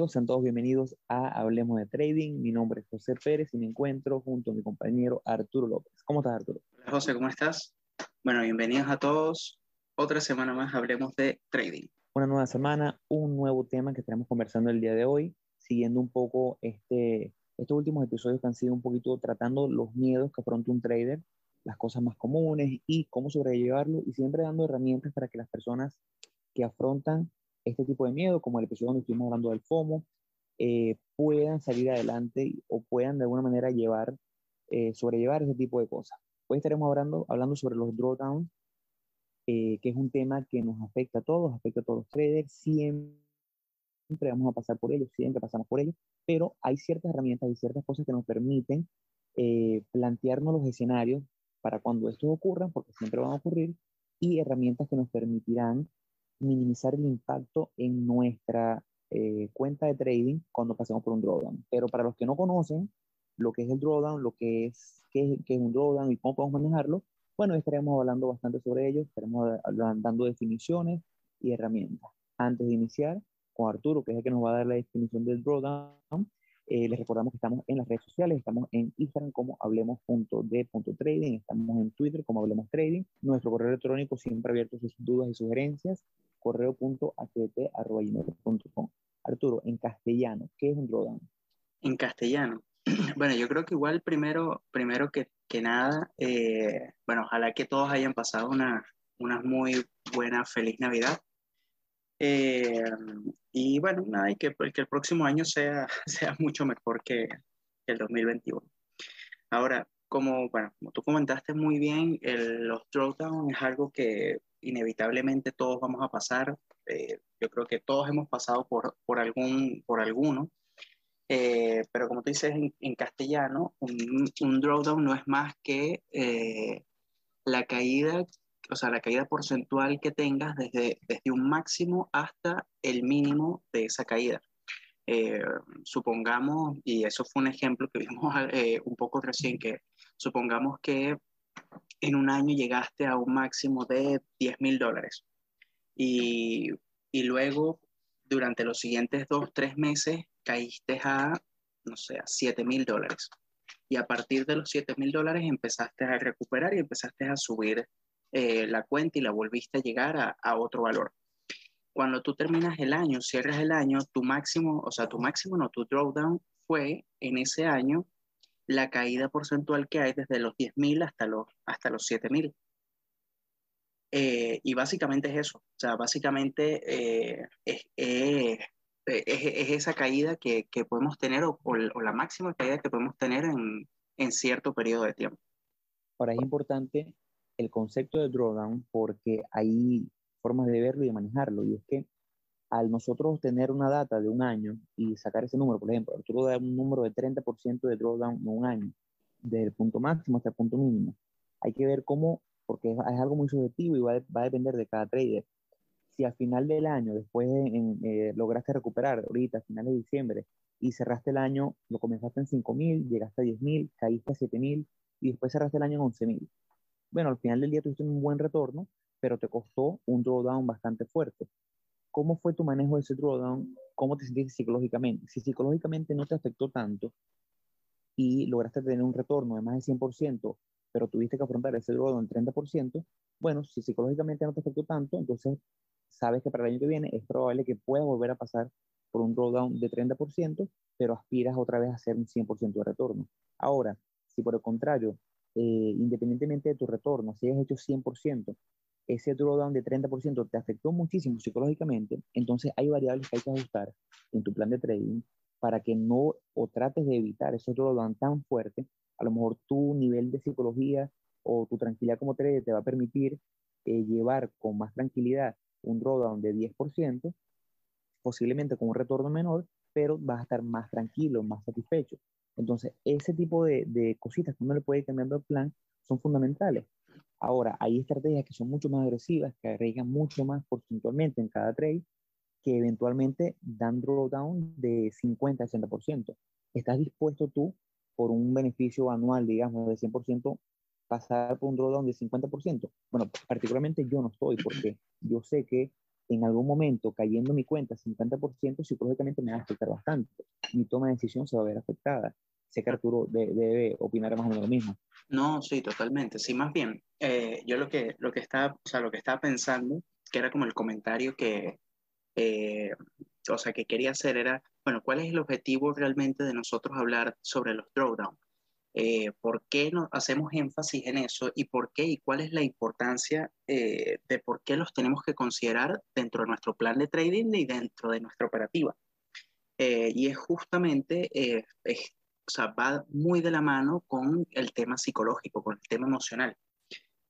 amigos? Sean todos bienvenidos a Hablemos de Trading. Mi nombre es José Pérez y me encuentro junto a mi compañero Arturo López. ¿Cómo estás, Arturo? Hola, José, ¿cómo estás? Bueno, bienvenidos a todos. Otra semana más Hablemos de Trading. Una nueva semana, un nuevo tema que estaremos conversando el día de hoy, siguiendo un poco este, estos últimos episodios que han sido un poquito tratando los miedos que afronta un trader, las cosas más comunes y cómo sobrellevarlo y siempre dando herramientas para que las personas que afrontan este tipo de miedo, como el episodio donde estuvimos hablando del FOMO, eh, puedan salir adelante o puedan de alguna manera llevar, eh, sobrellevar ese tipo de cosas. Hoy estaremos hablando, hablando sobre los drawdowns, eh, que es un tema que nos afecta a todos, afecta a todos los traders, siempre vamos a pasar por ellos, siempre pasamos por ellos, pero hay ciertas herramientas y ciertas cosas que nos permiten plantearnos los escenarios para cuando estos ocurran, porque siempre van a ocurrir, y herramientas que nos permitirán minimizar el impacto en nuestra eh, cuenta de trading cuando pasemos por un drawdown. Pero para los que no conocen lo que es el drawdown, lo que es, qué, es un drawdown y cómo podemos manejarlo, bueno, estaremos hablando bastante sobre ello, estaremos dando definiciones y herramientas. Antes de iniciar, con Arturo, que es el que nos va a dar la definición del drawdown, eh, les recordamos que estamos en las redes sociales, estamos en Instagram como hablemos.de.trading, estamos en Twitter como hablemos trading, nuestro correo electrónico siempre abierto sus dudas y sugerencias, correo.htt.com. Arturo, en castellano, ¿qué es un drawdown? En castellano. Bueno, yo creo que igual primero, primero que, que nada, eh, bueno, ojalá que todos hayan pasado una, una muy buena, feliz Navidad. Eh, y bueno, nada, y que, que, el próximo año sea, sea mucho mejor que, el 2021. Ahora, como, bueno, como tú comentaste muy bien, el, los drawdowns es algo que inevitablemente todos vamos a pasar. Eh, yo creo que todos hemos pasado por, por, algún, por alguno. Eh, pero como tú dices en, castellano, un, un, drawdown no es más que eh, la caída, o sea, la caída porcentual que tengas desde, desde un máximo hasta el mínimo de esa caída. supongamos, y eso fue un ejemplo que vimos un poco recién, que supongamos que en un año llegaste a un máximo de 10 mil dólares. Y, y, luego, durante los siguientes dos, tres meses, caíste a, no sé, a 7 mil dólares. Y a partir de los 7 mil dólares empezaste a recuperar y empezaste a subir eh, la cuenta y la volviste a llegar a, a otro valor. Cuando tú terminas el año, cierras el año, tu máximo, o sea, tu máximo, no, tu drawdown fue en ese año la caída porcentual que hay desde los 10.000 hasta los, hasta los 7.000. Eh, y básicamente es eso, o sea, básicamente eh, es, es, esa caída que, que podemos tener o, o, la máxima caída que podemos tener en, en cierto periodo de tiempo. Ahora es importante el concepto de drawdown porque hay formas de verlo y de manejarlo, y es que al nosotros tener una data de un año y sacar ese número, por ejemplo, Arturo da un número de 30% de drawdown en un año, desde el punto máximo hasta el punto mínimo. Hay que ver cómo, porque es, algo muy subjetivo y va, a depender de cada trader. Si al final del año, después eh, lograste recuperar, ahorita, a finales de diciembre, y cerraste el año, lo comenzaste en 5.000, llegaste a 10.000, caíste a 7.000 y después cerraste el año en 11.000. Bueno, al final del día tuviste un buen retorno, pero te costó un drawdown bastante fuerte. ¿Cómo fue tu manejo de ese drawdown? ¿Cómo te sentiste psicológicamente? Si psicológicamente no te afectó tanto y lograste tener un retorno de más de 100%, pero tuviste que afrontar ese drawdown en 30%, bueno, si psicológicamente no te afectó tanto, entonces sabes que para el año que viene es probable que puedas volver a pasar por un drawdown de 30%, pero aspiras otra vez a hacer un 100% de retorno. Ahora, si por el contrario, eh, independientemente de tu retorno, si has hecho 100%, ese drawdown de 30% te afectó muchísimo psicológicamente, entonces hay variables que hay que ajustar en tu plan de trading para que no o trates de evitar ese drawdown tan fuerte. A lo mejor tu nivel de psicología o tu tranquilidad como trader te va a permitir eh, llevar con más tranquilidad un drawdown de 10%, posiblemente con un retorno menor, pero vas a estar más tranquilo, más satisfecho. Entonces, ese tipo de, de cositas que uno le puede ir cambiando el plan son fundamentales. Ahora, hay estrategias que son mucho más agresivas, que arriesgan mucho más porcentualmente en cada trade, que eventualmente dan drawdown de 50 a 60%. ¿Estás dispuesto tú, por un beneficio anual, digamos, de 100%, pasar por un drawdown de 50%? Bueno, particularmente yo no estoy, porque yo sé que en algún momento cayendo mi cuenta 50%, psicológicamente me va a afectar bastante. Mi toma de decisión se va a ver afectada. Sé que Arturo debe opinar más o menos lo mismo. No, sí, totalmente. Sí, más bien, eh, yo lo que, lo, que estaba, o sea, lo que estaba pensando, que era como el comentario que, eh, o sea, que quería hacer era, bueno, ¿cuál es el objetivo realmente de nosotros hablar sobre los drawdown? Eh, ¿Por qué no hacemos énfasis en eso y por qué y cuál es la importancia de por qué los tenemos que considerar dentro de nuestro plan de trading y dentro de nuestra operativa? y es justamente es, o sea, va muy de la mano con el tema psicológico, con el tema emocional.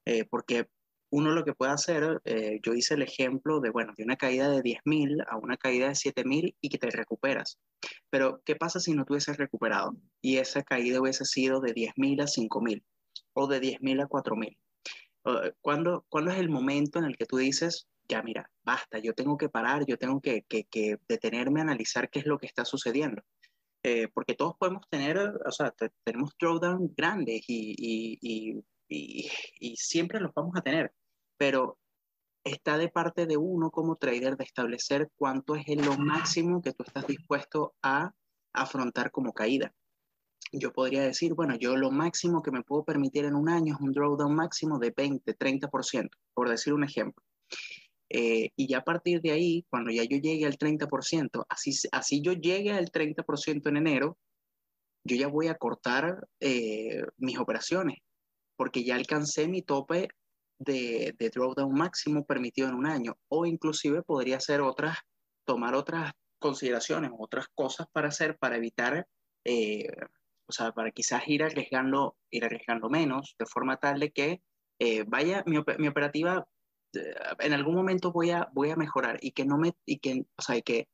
Eh, porque uno lo que puede hacer, eh, yo hice el ejemplo de, bueno, de una caída de 10.000 a una caída de 7.000 y que te recuperas. Pero, ¿qué pasa si no te hubieses recuperado y esa caída hubiese sido de 10.000 a 5.000 o de 10.000 a 4.000? ¿Cuándo, ¿Cuándo es el momento en el que tú dices, ya mira, basta, yo tengo que parar, yo tengo que, que, que detenerme a analizar qué es lo que está sucediendo? Eh, porque todos podemos tener, o sea, tenemos drawdown grandes y, y, y, y, siempre los vamos a tener, pero está de parte de uno como trader de establecer cuánto es lo máximo que tú estás dispuesto a afrontar como caída. Yo podría decir, bueno, yo lo máximo que me puedo permitir en un año es un drawdown máximo de 20, 30%, por decir un ejemplo. Eh, y ya a partir de ahí, cuando ya yo llegue al 30%, así, así yo llegue al 30% en enero, yo ya voy a cortar eh, mis operaciones, porque ya alcancé mi tope de, de drawdown máximo permitido en un año, o inclusive podría hacer otras, tomar otras consideraciones, otras cosas para hacer para evitar, eh, o sea, para quizás ir arriesgando, ir arriesgando menos, de forma tal de que vaya, mi, mi operativa en algún momento voy a, voy a mejorar y que no me, y que, o sea, que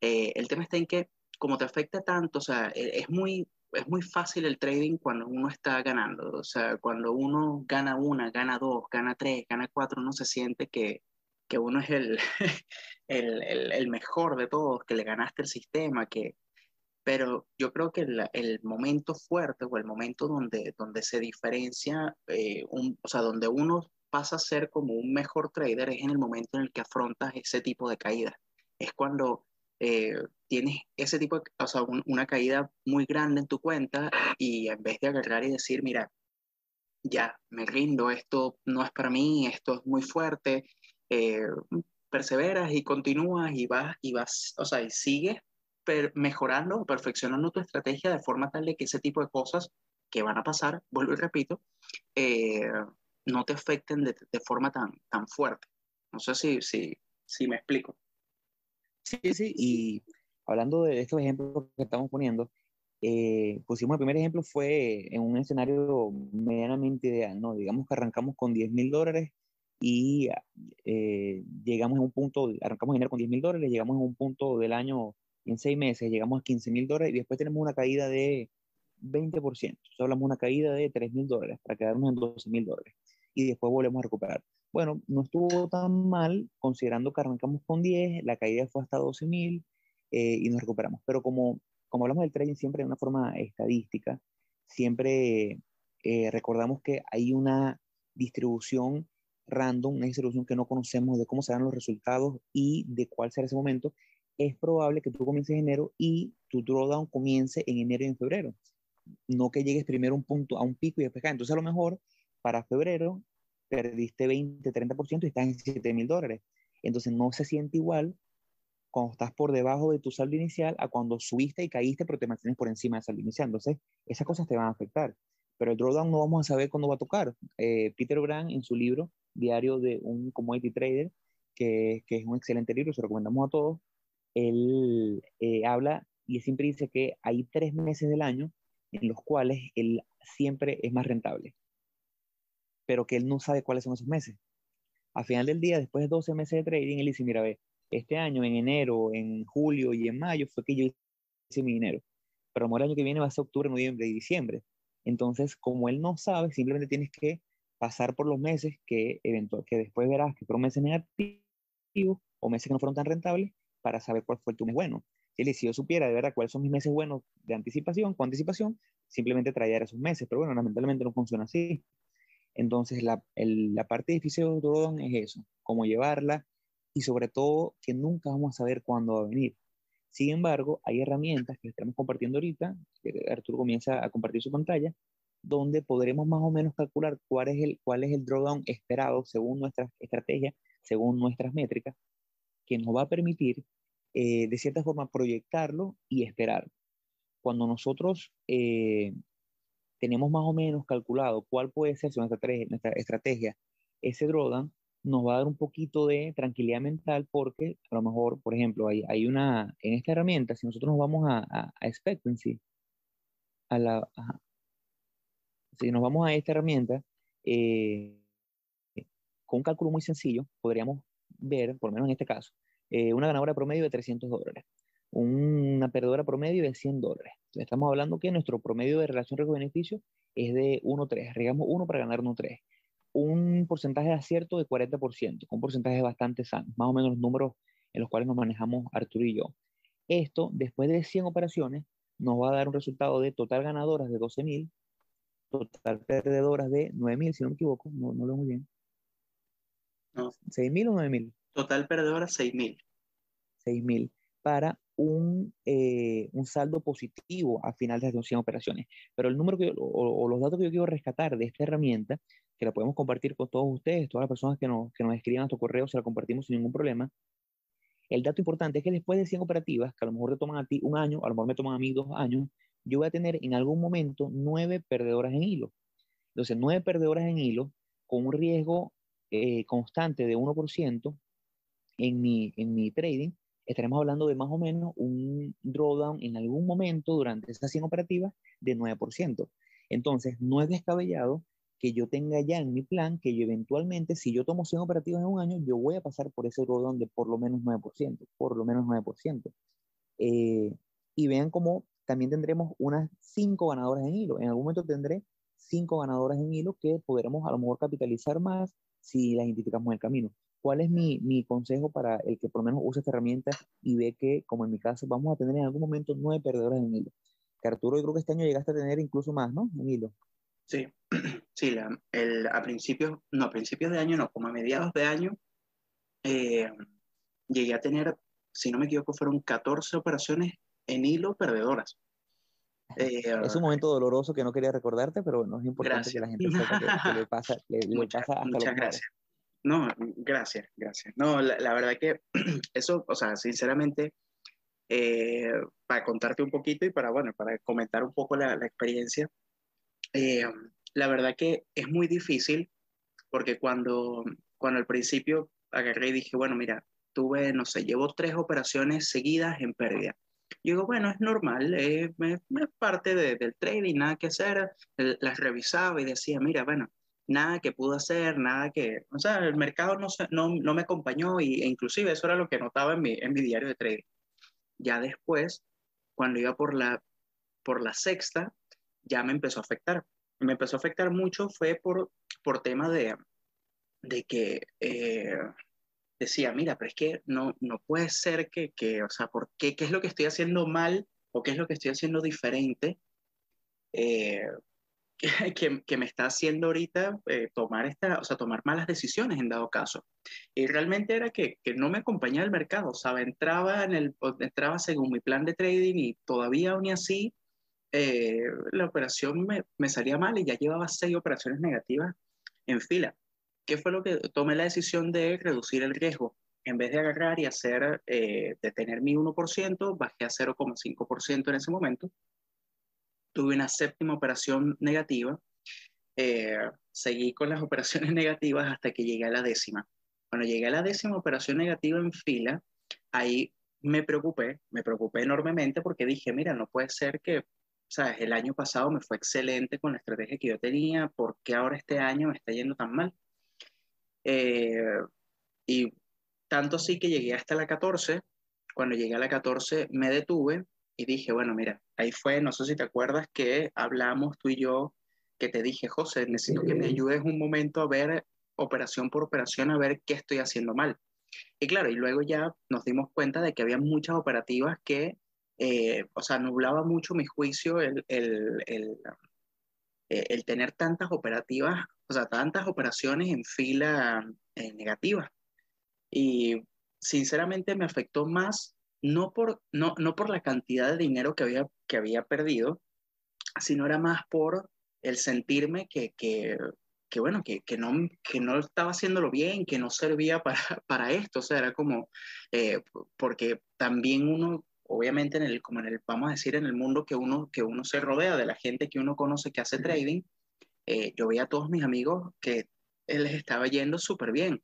eh, el tema está en que como te afecta tanto, o sea, e, es muy, es muy fácil el trading cuando uno está ganando, o sea, cuando uno gana una, gana dos, gana tres, gana cuatro, uno se siente que, que uno es el, el, el, el, mejor de todos, que le ganaste el sistema, que... Pero yo creo que el, el momento fuerte o el momento donde, donde se diferencia, eh, un, o sea, donde uno pasa a ser como un mejor trader es en el momento en el que afrontas ese tipo de caída. Es cuando eh, tienes ese tipo de, o sea, una caída muy grande en tu cuenta y en vez de agarrar y decir, mira, ya, me rindo, esto no es para mí, esto es muy fuerte, eh, perseveras y continúas y vas, y vas, o sea, y sigues mejorando, perfeccionando tu estrategia de forma tal de que ese tipo de cosas que van a pasar, vuelvo y repito, eh, no te afecten de, de, forma tan, tan fuerte. No sé si, si, si me explico. Sí, sí, y hablando de estos ejemplos que estamos poniendo, eh, pusimos el primer ejemplo fue en un escenario medianamente ideal, ¿no? Digamos que arrancamos con 10 mil dólares y eh, llegamos a un punto, arrancamos dinero con 10 mil dólares, llegamos a un punto del año en seis meses, llegamos a 15 mil dólares y después tenemos una caída de 20%. Solo hablamos de una caída de 3 mil dólares para quedarnos en 12 mil dólares y después volvemos a recuperar. Bueno, no estuvo tan mal considerando que arrancamos con 10, la caída fue hasta 12.000 eh, y nos recuperamos. Pero como, como hablamos del trading siempre de una forma estadística, siempre eh, recordamos que hay una distribución random, una distribución que no conocemos de cómo serán los resultados y de cuál será ese momento. Es probable que tú comiences en enero y tu drawdown comience en enero y en febrero. No que llegues primero un punto, a un pico y después cae. Entonces a lo mejor para febrero perdiste 20, 30% y estás en 7 mil dólares. Entonces no se siente igual cuando estás por debajo de tu saldo inicial a cuando subiste y caíste pero te mantienes por encima del saldo inicial. Entonces esas cosas te van a afectar. Pero el drawdown no vamos a saber cuándo va a tocar. Eh, Peter Brand en su libro Diario de un Commodity Trader, que, es un excelente libro, se lo recomendamos a todos, él eh, habla y siempre dice que hay tres meses del año en los cuales él siempre es más rentable pero que él no sabe cuáles son esos meses. Al final del día, después de 12 meses de trading, él dice, mira, ve, este año, en enero, en julio y en mayo fue que yo hice mi dinero, pero el año que viene va a ser octubre, noviembre y diciembre. Entonces, como él no sabe, simplemente tienes que pasar por los meses que, eventual, que después verás que fueron meses negativos o meses que no fueron tan rentables para saber cuál fue tu mes bueno. Si, si yo supiera de verdad cuáles son mis meses buenos de anticipación, con anticipación, simplemente traer esos meses, pero bueno, lamentablemente no funciona así. Entonces, la, la parte difícil de Drawdown es eso, cómo llevarla y sobre todo que nunca vamos a saber cuándo va a venir. Sin embargo, hay herramientas que estamos compartiendo ahorita, que Arturo comienza a compartir su pantalla, donde podremos más o menos calcular cuál es el, cuál es el drawdown esperado según nuestra estrategia, según nuestras métricas, que nos va a permitir, eh, de cierta forma, proyectarlo y esperar. Cuando nosotros eh, tenemos más o menos calculado cuál puede ser nuestra, nuestra estrategia, ese drawdown nos va a dar un poquito de tranquilidad mental porque a lo mejor, por ejemplo, hay, hay una, en esta herramienta, si nosotros nos vamos a, a, a expectancy, a la, si nos vamos a esta herramienta, eh, con un cálculo muy sencillo, podríamos ver, por lo menos en este caso, eh, una ganadora promedio de 300 dólares, una perdedora promedio de 100 dólares. Estamos hablando que nuestro promedio de relación riesgo-beneficio es de 1-3, arriesgamos 1 para ganar 1-3. Un porcentaje de acierto de 40%, un porcentaje bastante sano, más o menos los números en los cuales nos manejamos Arturo y yo. Esto, después de 100 operaciones, nos va a dar un resultado de total ganadoras de 12.000 total perdedoras de 9.000, si no me equivoco, no, no lo muy bien. No. ¿6.000 o 9.000? Total perdedoras 6.000. 6.000 para un, eh, un, saldo positivo a final de las 100 operaciones. Pero el número que, o, o, los datos que yo quiero rescatar de esta herramienta, que la podemos compartir con todos ustedes, todas las personas que nos, que nos escriban a nuestro correo, se la compartimos sin ningún problema. El dato importante es que después de 100 operativas, que a lo mejor te toman a ti un año, a lo mejor me toman a mí dos años, yo voy a tener en algún momento nueve perdedoras en hilo. Entonces, nueve perdedoras en hilo con un riesgo eh, constante de 1% en mi, en mi trading, estaremos hablando de más o menos un drawdown en algún momento durante esas 100 operativas de 9%. Entonces, no es descabellado que yo tenga ya en mi plan que yo eventualmente, si yo tomo 100 operativas en un año, yo voy a pasar por ese drawdown de por lo menos 9%, por lo menos 9%. Eh, y vean cómo también tendremos unas cinco ganadoras en hilo. En algún momento tendré cinco ganadoras en hilo que podremos a lo mejor capitalizar más si las identificamos en el camino. ¿Cuál es mi, mi, consejo para el que por lo menos use esta herramienta y ve que, como en mi caso, vamos a tener en algún momento nueve perdedoras en hilo? Que Arturo, yo creo que este año llegaste a tener incluso más, ¿no? En hilo. Sí, sí, la, el, a principios, no, a principios de año, no, como a mediados de año, eh, llegué a tener, si no me equivoco, fueron 14 operaciones en hilo perdedoras. Eh, es un momento doloroso que no quería recordarte, pero bueno, es importante que la gente sepa que, le pasa, le, muchas, pasa hasta muchas gracias. No, gracias, gracias. No, la, la, verdad que eso, o sea, sinceramente, eh, para contarte un poquito y para, bueno, para comentar un poco la, experiencia, eh, la verdad que es muy difícil porque cuando, cuando al principio agarré y dije, bueno, mira, tuve, no sé, llevo tres operaciones seguidas en pérdida yo digo, bueno, es normal, es, parte de, del trading, nada que hacer. Las revisaba y decía, mira, bueno, nada que pude hacer, nada que, o sea, el mercado no, no, no me acompañó y, e inclusive eso era lo que notaba en mi, en mi diario de trading. Ya después, cuando iba por la, por la sexta, ya me empezó a afectar. Me empezó a afectar mucho fue por, por tema de, de que eh, decía, mira, pero es que no, no puede ser que, que, o sea, ¿por qué? ¿Qué es lo que estoy haciendo mal o qué es lo que estoy haciendo diferente eh, que, que, me está haciendo ahorita eh, tomar, esta, o sea, tomar malas decisiones en dado caso? Y realmente era que, que no me acompañaba el mercado, o sea, entraba, en el, entraba según mi plan de trading y todavía aún así eh, la operación me, me salía mal y ya llevaba seis operaciones negativas en fila. ¿qué fue lo que tomé la decisión de reducir el riesgo? En vez de agarrar y hacer, eh, de tener mi 1%, bajé a 0,5% en ese momento. Tuve una séptima operación negativa. Eh, seguí con las operaciones negativas hasta que llegué a la décima. Cuando llegué a la décima operación negativa en fila, ahí me preocupé, me preocupé enormemente porque dije, mira, no puede ser que, sabes, el año pasado me fue excelente con la estrategia que yo tenía, ¿por qué ahora este año me está yendo tan mal? Eh, y tanto sí que llegué hasta la 14. Cuando llegué a la 14 me detuve y dije, bueno, mira, ahí fue, no sé si te acuerdas que hablamos tú y yo, que te dije, José, necesito que me ayudes un momento a ver operación por operación, a ver qué estoy haciendo mal. Y claro, y luego ya nos dimos cuenta de que había muchas operativas que, eh, o sea, nublaba mucho mi juicio el, el, el, eh, el tener tantas operativas o sea, tantas operaciones en fila eh, negativa. Y sinceramente me afectó más, no por, no, no por la cantidad de dinero que había, que había perdido, sino era más por el sentirme que, que, que bueno, que, que, no, que no estaba haciéndolo bien, que no servía para, para esto, o sea, era como, eh, porque también uno, obviamente, en el, como en el, vamos a decir, en el mundo que uno, que uno se rodea, de la gente que uno conoce que hace trading, eh, yo veía a todos mis amigos que les estaba yendo súper bien.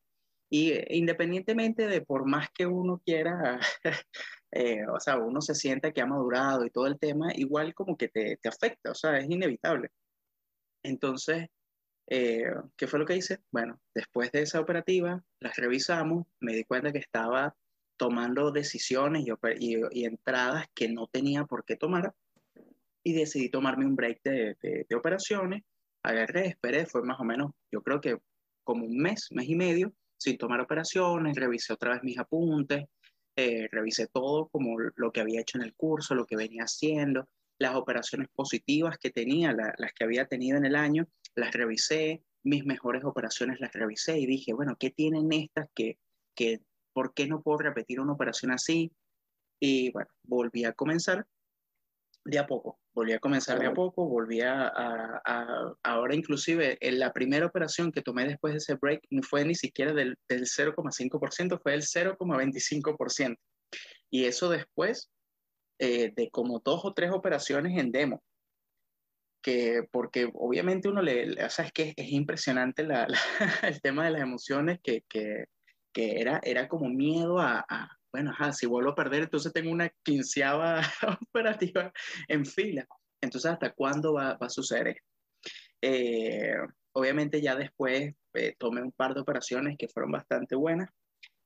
Y eh, independientemente de por más que uno quiera, o sea, uno se sienta que ha madurado y todo el tema, igual como que te, te afecta, o sea, es inevitable. Entonces, eh, ¿Qué fue lo que hice? Bueno, después de esa operativa, las revisamos, me di cuenta que estaba tomando decisiones y, y, entradas que no tenía por qué tomar y decidí tomarme un break de, de, operaciones. Agarré, esperé, fue más o menos, yo creo que como un mes, mes y medio, sin tomar operaciones, revisé otra vez mis apuntes, eh, revisé todo como lo que había hecho en el curso, lo que venía haciendo, las operaciones positivas que tenía, las que había tenido en el año, las revisé, mis mejores operaciones las revisé y dije, bueno, ¿qué tienen estas que, que por qué no puedo repetir una operación así? Y bueno, volví a comenzar de a poco, volví a comenzar de a poco, volví a, a, ahora inclusive en la primera operación que tomé después de ese break no fue ni siquiera del, del 0,5%, fue el 0,25%. Y eso después eh, de como dos o tres operaciones en demo. Que, porque obviamente uno le, o sea, es que es impresionante la, el tema de las emociones, que, que, que, era, era como miedo a, bueno, si vuelvo a perder, entonces tengo una quinceava operativa en fila. Entonces, ¿hasta cuándo va, a suceder eh, obviamente ya después eh, tomé un par de operaciones que fueron bastante buenas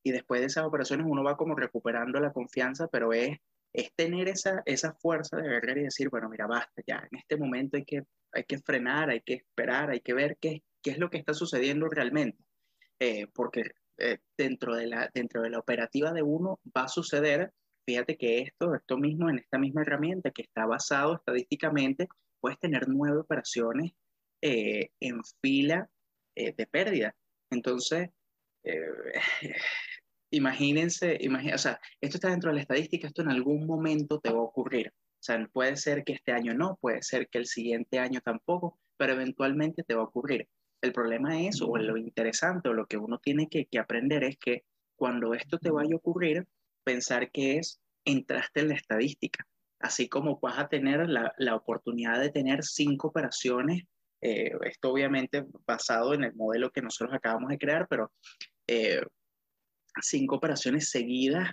y después de esas operaciones uno va como recuperando la confianza, pero es es tener esa, esa fuerza de agarrar y decir, bueno, mira, basta ya, en este momento hay que, hay que frenar, hay que esperar, hay que ver qué, qué es lo que está sucediendo realmente, eh, porque eh, dentro, de la, dentro de la operativa de uno va a suceder, fíjate que esto, esto mismo, en esta misma herramienta que está basado estadísticamente, puedes tener nueve operaciones eh, en fila de pérdida. Entonces, imagínense, o sea, esto está dentro de la estadística, esto en algún momento te va a ocurrir. O sea, puede ser que este año no, puede ser que el siguiente año tampoco, pero eventualmente te va a ocurrir. El problema es, o lo interesante, o lo que uno tiene que, aprender es que cuando esto te vaya a ocurrir, pensar que es, entraste en la estadística. Así como vas a tener la, la oportunidad de tener cinco operaciones, eh, esto obviamente basado en el modelo que nosotros acabamos de crear, pero eh, cinco operaciones seguidas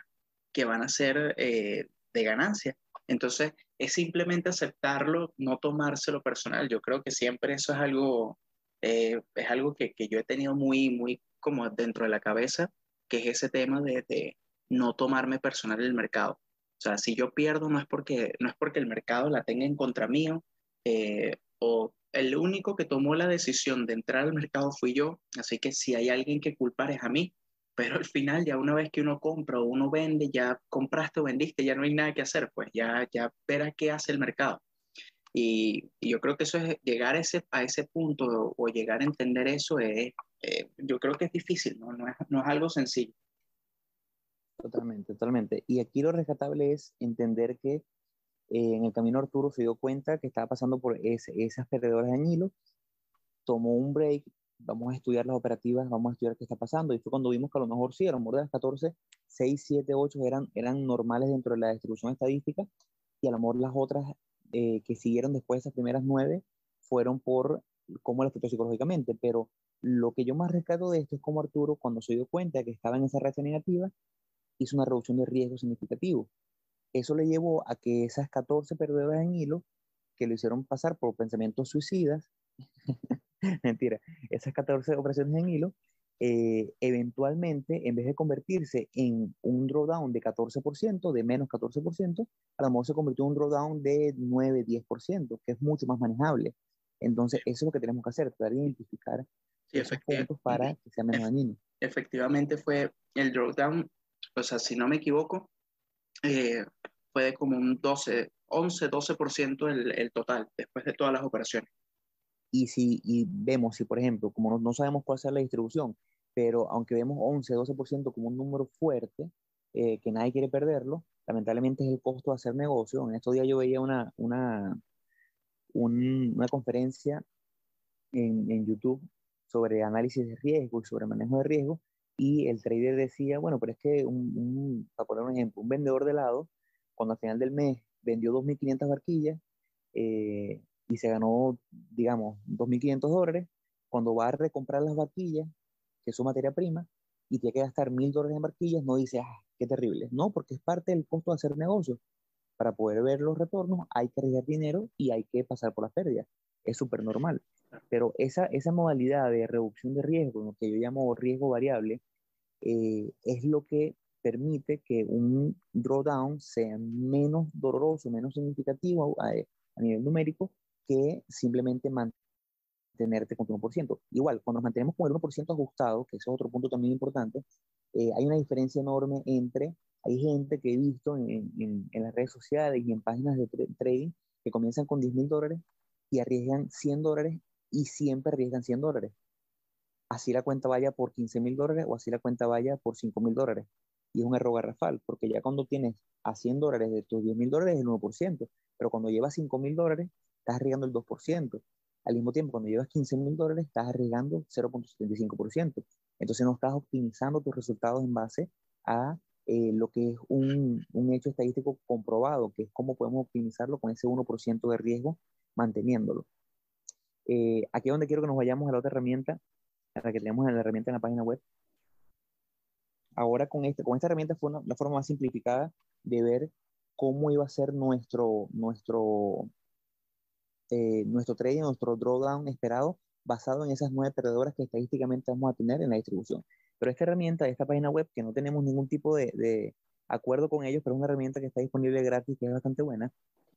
que van a ser eh, de ganancia. Entonces, es simplemente aceptarlo, no tomárselo personal. Yo creo que siempre eso es algo, eh, es algo que, que, yo he tenido muy, muy como dentro de la cabeza, que es ese tema de, de no tomarme personal el mercado. O sea, si yo pierdo no es porque, no es porque el mercado la tenga en contra mío, eh, o el único que tomó la decisión de entrar al mercado fui yo, así que si hay alguien que culpar es a mí, pero al final ya una vez que uno compra o uno vende, ya compraste o vendiste, ya no hay nada que hacer, pues ya, ya verá qué hace el mercado. Y, yo creo que eso es llegar a ese, a ese punto o, llegar a entender eso, es, eh, yo creo que es difícil, ¿no? No, es, no es algo sencillo. Totalmente, totalmente. Y aquí lo rescatable es entender que eh, en el camino Arturo se dio cuenta que estaba pasando por ese, esas perdedoras de añilo, tomó un break, vamos a estudiar las operativas, vamos a estudiar qué está pasando. Y fue cuando vimos que a lo mejor sí, eran de las 14, 6, 7, 8 eran, eran normales dentro de la distribución estadística y a lo mejor las otras eh, que siguieron después de esas primeras 9 fueron por cómo le afectó psicológicamente. Pero lo que yo más rescato de esto es como Arturo, cuando se dio cuenta de que estaba en esa reacción negativa, hizo una reducción de riesgo significativo. Eso le llevó a que esas 14 perdedoras en hilo, que lo hicieron pasar por pensamientos suicidas, Mentira. Esas 14 operaciones en hilo, eh, eventualmente, en vez de convertirse en un drawdown de 14%, de menos 14%, a lo mejor se convirtió en un drawdown de 9-10%, que es mucho más manejable. Entonces, eso es lo que tenemos que hacer, tratar de identificar sí, puntos para que sea menos dañino. Efectivamente fue el drawdown, o sea, si no me equivoco, eh, fue de como un 12, 11, 12% el, el total, después de todas las operaciones. Y si y vemos, si por ejemplo, como no, sabemos cuál sea la distribución, pero aunque vemos 11, 12% como un número fuerte, eh, que nadie quiere perderlo, lamentablemente es el costo de hacer negocio. En estos días yo veía una, una, una conferencia en, en, YouTube sobre análisis de riesgo y sobre manejo de riesgo, y el trader decía, bueno, pero es que, un, para poner un ejemplo, un vendedor de helado, cuando al final del mes vendió 2.500 barquillas eh, y se ganó, digamos, 2.500 dólares, cuando va a recomprar las barquillas, que es su materia prima, y tiene que gastar 1.000 dólares en barquillas, no dice, ah, qué terrible. No, porque es parte del costo de hacer negocio. Para poder ver los retornos hay que arriesgar dinero y hay que pasar por las pérdidas. Es súper normal. Pero esa, esa modalidad de reducción de riesgo, lo que yo llamo riesgo variable, eh, es lo que permite que un drawdown sea menos doloroso, menos significativo a, a nivel numérico que simplemente mantenerte con tu 1%. Igual, cuando nos mantenemos con el 1% ajustado, que ese es otro punto también importante, eh, hay una diferencia enorme entre, hay gente que he visto en, en, en las redes sociales y en páginas de trading que comienzan con 10 mil dólares y arriesgan 100 dólares y siempre arriesgan 100 dólares. Así la cuenta vaya por 15 mil dólares o así la cuenta vaya por 5 mil dólares. Y es un error garrafal, porque ya cuando tienes a 100 dólares de tus 10 mil dólares es el 1%, pero cuando llevas 5 mil dólares estás arriesgando el 2%. Al mismo tiempo, cuando llevas 15 mil dólares estás arriesgando 0.75%. Entonces no estás optimizando tus resultados en base a eh, lo que es un, un, hecho estadístico comprobado, que es cómo podemos optimizarlo con ese 1% de riesgo manteniéndolo. Eh, aquí es donde quiero que nos vayamos a la otra herramienta, a la que tenemos en la herramienta en la página web. Ahora con, este, con esta herramienta fue una, forma más simplificada de ver cómo iba a ser nuestro, nuestro, eh, nuestro trading, nuestro drawdown esperado, basado en esas nueve perdedoras que estadísticamente vamos a tener en la distribución. Pero esta herramienta, esta página web, que no tenemos ningún tipo de, de acuerdo con ellos, pero es una herramienta que está disponible gratis, que es bastante buena,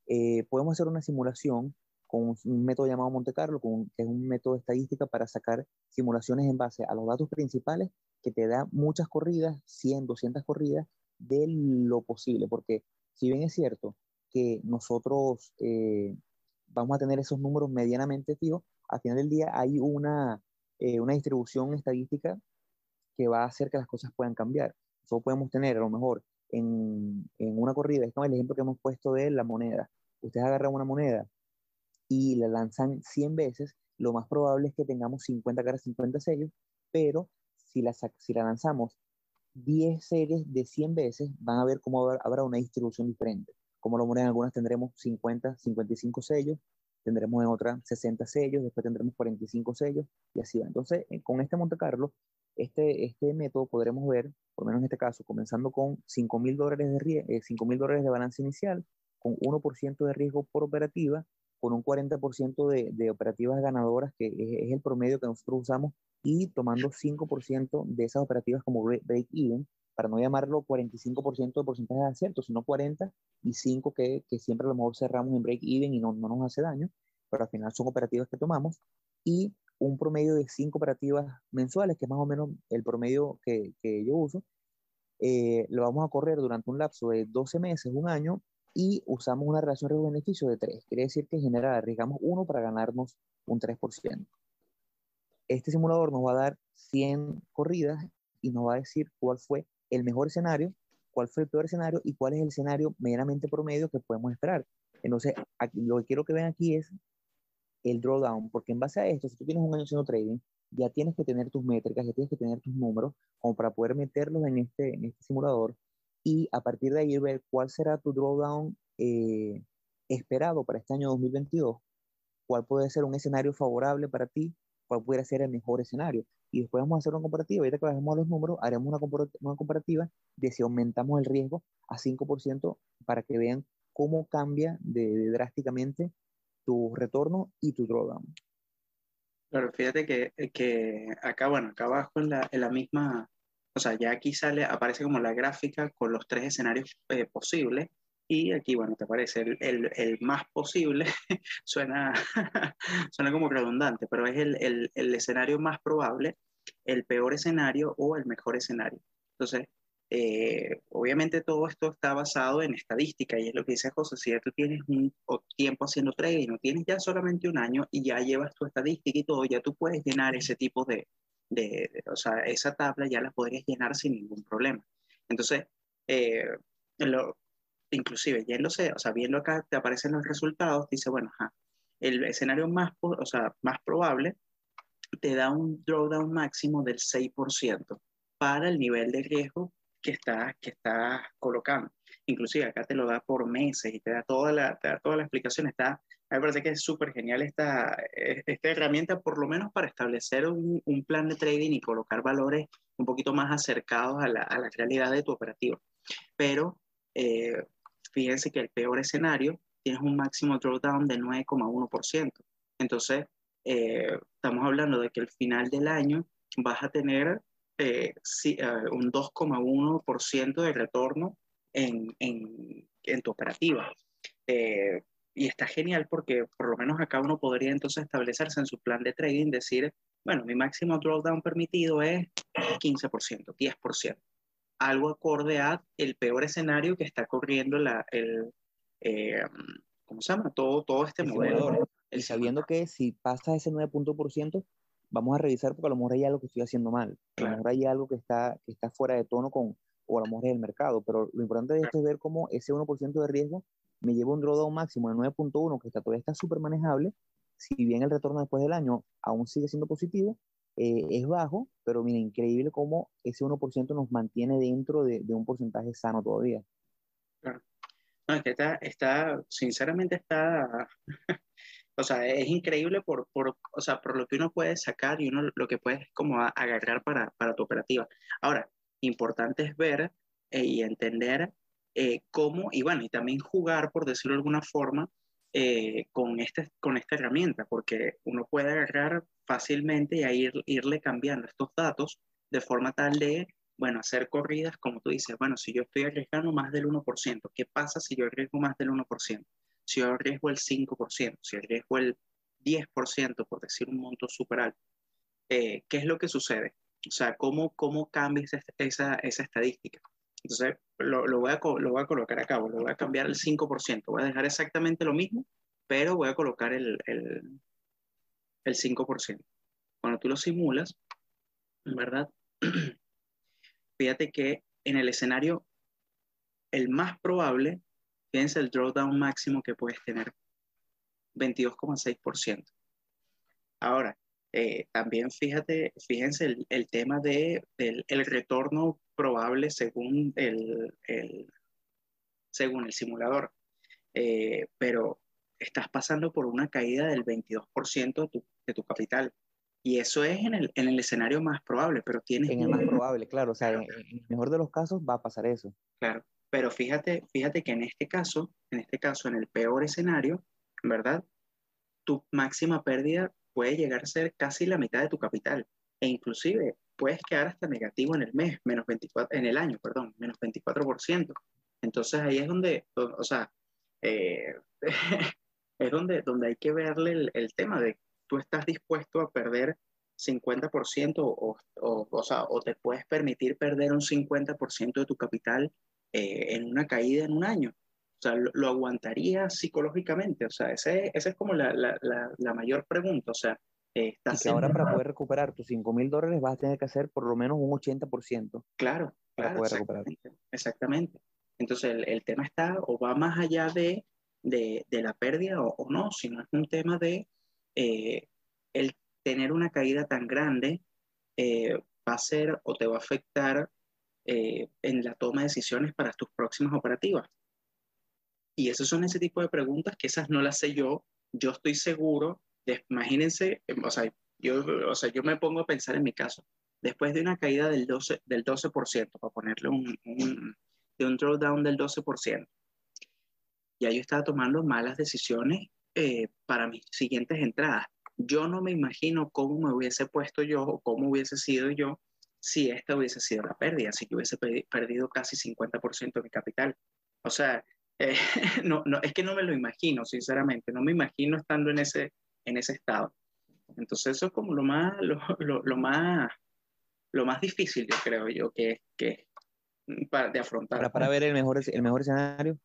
eh, podemos hacer una simulación con un método llamado Monte Carlo, con, que es un método estadística para sacar simulaciones en base a los datos principales que te da muchas corridas, 100, 200 corridas, de lo posible, porque si bien es cierto que nosotros eh, vamos a tener esos números medianamente fijos, al final del día hay una, eh, una distribución estadística que va a hacer que las cosas puedan cambiar. Nosotros podemos tener a lo mejor en, en una corrida, es como el ejemplo que hemos puesto de la moneda. Ustedes agarran una moneda y la lanzan 100 veces, lo más probable es que tengamos 50 caras, 50 sellos, pero si la, si la lanzamos 10 series de 100 veces, van a ver cómo habrá una distribución diferente. Como lo moneda en algunas tendremos 50, 55 sellos, tendremos en otras 60 sellos, después tendremos 45 sellos y así va. Entonces, eh, con este Monte Carlo, este, este método podremos ver, por lo menos en este caso, comenzando con 5 mil dólares, de, eh, 5 dólares de balance inicial, con 1% de riesgo por operativa, con un 40% de, de, operativas ganadoras, que es, es, el promedio que nosotros usamos, y tomando 5% de esas operativas como break-even, para no llamarlo 45% de porcentaje de acierto, sino 40 y 5 que, que siempre a lo mejor cerramos en break-even y no, no nos hace daño, pero al final son operativas que tomamos, y un promedio de 5 operativas mensuales, que es más o menos el promedio que, que yo uso, eh, lo vamos a correr durante un lapso de 12 meses, un año, y usamos una relación riesgo-beneficio de 3. Quiere decir que en general arriesgamos 1 para ganarnos un 3%. Este simulador nos va a dar 100 corridas y nos va a decir cuál fue el mejor escenario, cuál fue el peor escenario y cuál es el escenario medianamente promedio que podemos esperar. Entonces, aquí, lo que quiero que vean aquí es el drawdown, porque en base a esto, si tú tienes un año haciendo trading, ya tienes que tener tus métricas, ya tienes que tener tus números como para poder meterlos en este, este simulador y a partir de ahí ver cuál será tu drawdown eh, esperado para este año 2022, cuál puede ser un escenario favorable para ti, cuál puede ser el mejor escenario. Y después vamos a hacer una comparativa. Ahorita que bajemos los números, haremos una, una comparativa de si aumentamos el riesgo a 5% para que vean cómo cambia de, de drásticamente tu retorno y tu drawdown. Claro, fíjate que, que acá, bueno, acá abajo en la, en la misma o sea, ya aquí sale, aparece como la gráfica con los tres escenarios eh, posibles. Y aquí, bueno, te aparece el, el, el más posible, suena, suena como redundante, pero es el, el, escenario más probable, el peor escenario o el mejor escenario. Entonces, eh, obviamente todo esto está basado en estadística y es lo que dice José, si ya tú tienes un tiempo haciendo trading, no tienes ya solamente un año y ya llevas tu estadística y todo, ya tú puedes llenar ese tipo de, de, o sea, esa tabla ya la podrías llenar sin ningún problema. Entonces, eh, lo, inclusive yéndose, o sea, viendo acá te aparecen los resultados, dice, bueno, el escenario más, o sea, más probable te da un drawdown máximo del 6% para el nivel de riesgo que estás que está colocando. Inclusive acá te lo da por meses y te da toda la, toda la explicación. Está, me parece que es súper genial esta, eh, esta herramienta, por lo menos para establecer un, un, plan de trading y colocar valores un poquito más acercados a la, a la realidad de tu operativo. Pero eh, fíjense que el peor escenario tienes un máximo drawdown de 9,1%. Entonces, eh, estamos hablando de que al final del año vas a tener eh, un 2,1% de retorno en, en, en, tu operativa. Eh, y está genial porque por lo menos acá uno podría entonces establecerse en su plan de trading, decir, bueno, mi máximo drawdown permitido es 15%, 10%. Algo acorde a el peor escenario que está corriendo la, el, eh, ¿cómo se llama? Todo, todo este modelo. Y sabiendo que si pasa ese 9%, vamos a revisar porque a lo mejor hay algo que estoy haciendo mal. A lo mejor hay algo que está, que está fuera de tono con, o a lo mejor es el mercado. Pero lo importante de esto es ver cómo ese 1% de riesgo me lleva un drawdown máximo de 9.1, que está, todavía está súper manejable. Si bien el retorno después del año aún sigue siendo positivo, eh, es bajo, pero mira, increíble cómo ese 1% nos mantiene dentro de, de un porcentaje sano todavía. Claro. No, es que está, está, sinceramente está, o sea, es increíble por, por, o sea, por lo que uno puede sacar y uno lo que puede como agarrar para, para tu operativa. Ahora, importante es ver eh, y entender eh, cómo, y bueno, y también jugar, por decirlo de alguna forma, eh, con, este, con esta herramienta, porque uno puede agarrar fácilmente y ir, irle cambiando estos datos de forma tal de bueno, hacer corridas, como tú dices, bueno, si yo estoy arriesgando más del 1%, ¿qué pasa si yo arriesgo más del 1%? Si yo arriesgo el 5%, si arriesgo el 10%, por decir un monto súper alto, eh, ¿qué es lo que sucede? O sea, ¿cómo, cómo cambia esa, esa, estadística? Entonces, lo, lo, voy a, lo voy a colocar acá, lo voy a cambiar el 5%, voy a dejar exactamente lo mismo, pero voy a colocar el, el, el 5%. Cuando tú lo simulas, ¿verdad? fíjate que en el escenario, el más probable, fíjense el drawdown máximo que puedes tener, 22,6%. Ahora, eh, también fíjate, fíjense el, el tema de, del el retorno probable según el, el según el simulador. Eh, pero estás pasando por una caída del 22% de tu, de tu capital. Y eso es en el, en el escenario más probable, pero tienes... En el más probable, claro. O sea, en, el mejor de los casos va a pasar eso. Claro, pero fíjate, fíjate que en este caso, en este caso, en el peor escenario, ¿verdad? Tu máxima pérdida puede llegar a ser casi la mitad de tu capital. E inclusive puedes quedar hasta negativo en el mes, menos 24, en el año, perdón, menos 24%. Entonces ahí es donde, o sea, eh, es donde, donde hay que verle el, el tema de tú estás dispuesto a perder 50% o, o, o, sea, o te puedes permitir perder un 50% de tu capital eh, en una caída en un año. O sea, lo, lo aguantarías psicológicamente. O sea, ese, esa es como la, la, la, mayor pregunta. O sea, estás y que ahora para poder recuperar tus 5 mil dólares vas a tener que hacer por lo menos un 80%. Claro, para poder exactamente, recuperar. Exactamente. Entonces, el, el, tema está o va más allá de, de, de la pérdida o, o no, sino es un tema de eh, el tener una caída tan grande eh, va a ser o te va a afectar eh, en la toma de decisiones para tus próximas operativas. Y esas son ese tipo de preguntas que esas no las sé yo. Yo estoy seguro, imagínense, o sea, yo, o sea, yo me pongo a pensar en mi caso. Después de una caída del 12%, del 12% para ponerle un, un, de un drawdown del 12%, ya yo estaba tomando malas decisiones eh, para mis siguientes entradas. Yo no me imagino cómo me hubiese puesto yo o cómo hubiese sido yo si esta hubiese sido la pérdida, si yo hubiese perdido casi 50% de mi capital. O sea, eh, no, no, es que no me lo imagino, sinceramente, no me imagino estando en ese, en ese estado. Entonces eso es como lo más, lo, lo, lo más, lo más difícil, yo creo yo, que, que para, de afrontar. Para, para ver el mejor, el mejor escenario.